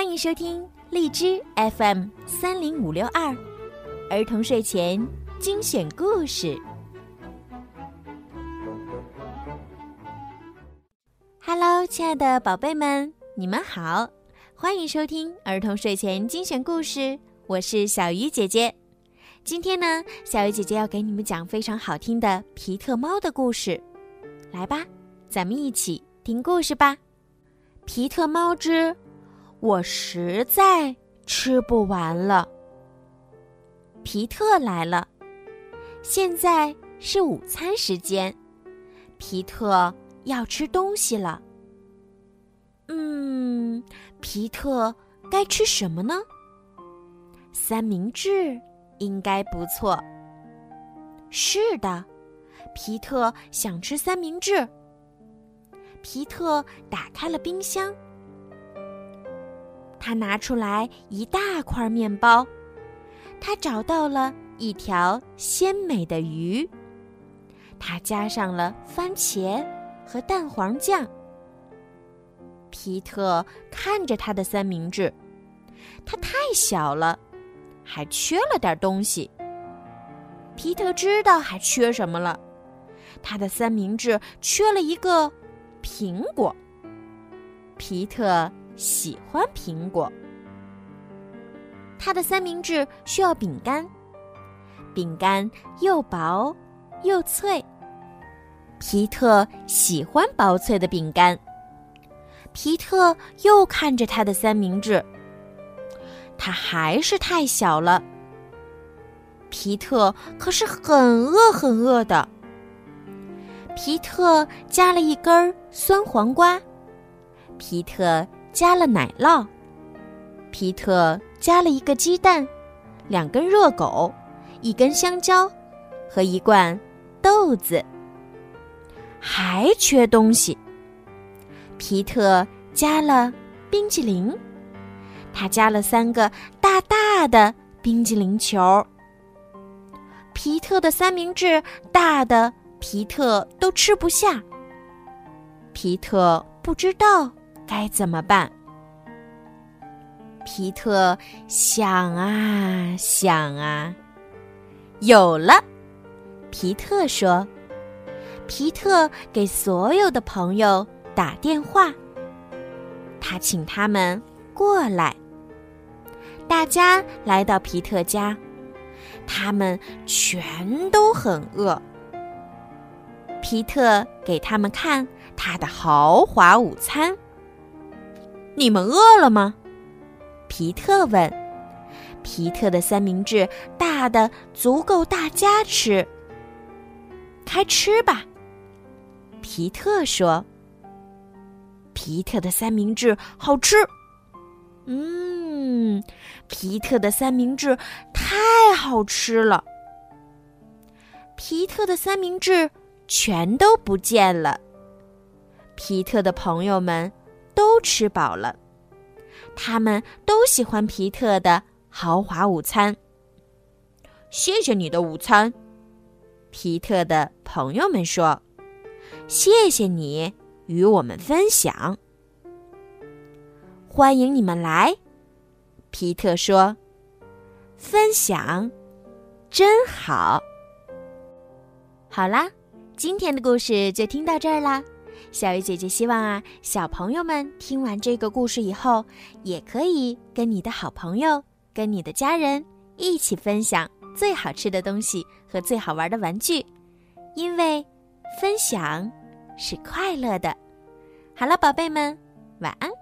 欢迎收听荔枝 FM 三零五六二儿童睡前精选故事。Hello，亲爱的宝贝们，你们好，欢迎收听儿童睡前精选故事。我是小鱼姐姐。今天呢，小鱼姐姐要给你们讲非常好听的皮特猫的故事。来吧，咱们一起听故事吧。皮特猫之。我实在吃不完了。皮特来了，现在是午餐时间，皮特要吃东西了。嗯，皮特该吃什么呢？三明治应该不错。是的，皮特想吃三明治。皮特打开了冰箱。他拿出来一大块面包，他找到了一条鲜美的鱼，他加上了番茄和蛋黄酱。皮特看着他的三明治，它太小了，还缺了点东西。皮特知道还缺什么了，他的三明治缺了一个苹果。皮特。喜欢苹果，他的三明治需要饼干，饼干又薄又脆。皮特喜欢薄脆的饼干。皮特又看着他的三明治，它还是太小了。皮特可是很饿很饿的。皮特加了一根酸黄瓜。皮特。加了奶酪，皮特加了一个鸡蛋，两根热狗，一根香蕉，和一罐豆子。还缺东西。皮特加了冰淇淋，他加了三个大大的冰淇淋球。皮特的三明治大的皮特都吃不下。皮特不知道。该怎么办？皮特想啊想啊，有了！皮特说：“皮特给所有的朋友打电话，他请他们过来。大家来到皮特家，他们全都很饿。皮特给他们看他的豪华午餐。”你们饿了吗？皮特问。皮特的三明治大的足够大家吃。开吃吧，皮特说。皮特的三明治好吃。嗯，皮特的三明治太好吃了。皮特的三明治全都不见了。皮特的朋友们。都吃饱了，他们都喜欢皮特的豪华午餐。谢谢你的午餐，皮特的朋友们说：“谢谢你与我们分享，欢迎你们来。”皮特说：“分享真好。”好啦，今天的故事就听到这儿啦。小鱼姐姐希望啊，小朋友们听完这个故事以后，也可以跟你的好朋友、跟你的家人一起分享最好吃的东西和最好玩的玩具，因为分享是快乐的。好了，宝贝们，晚安。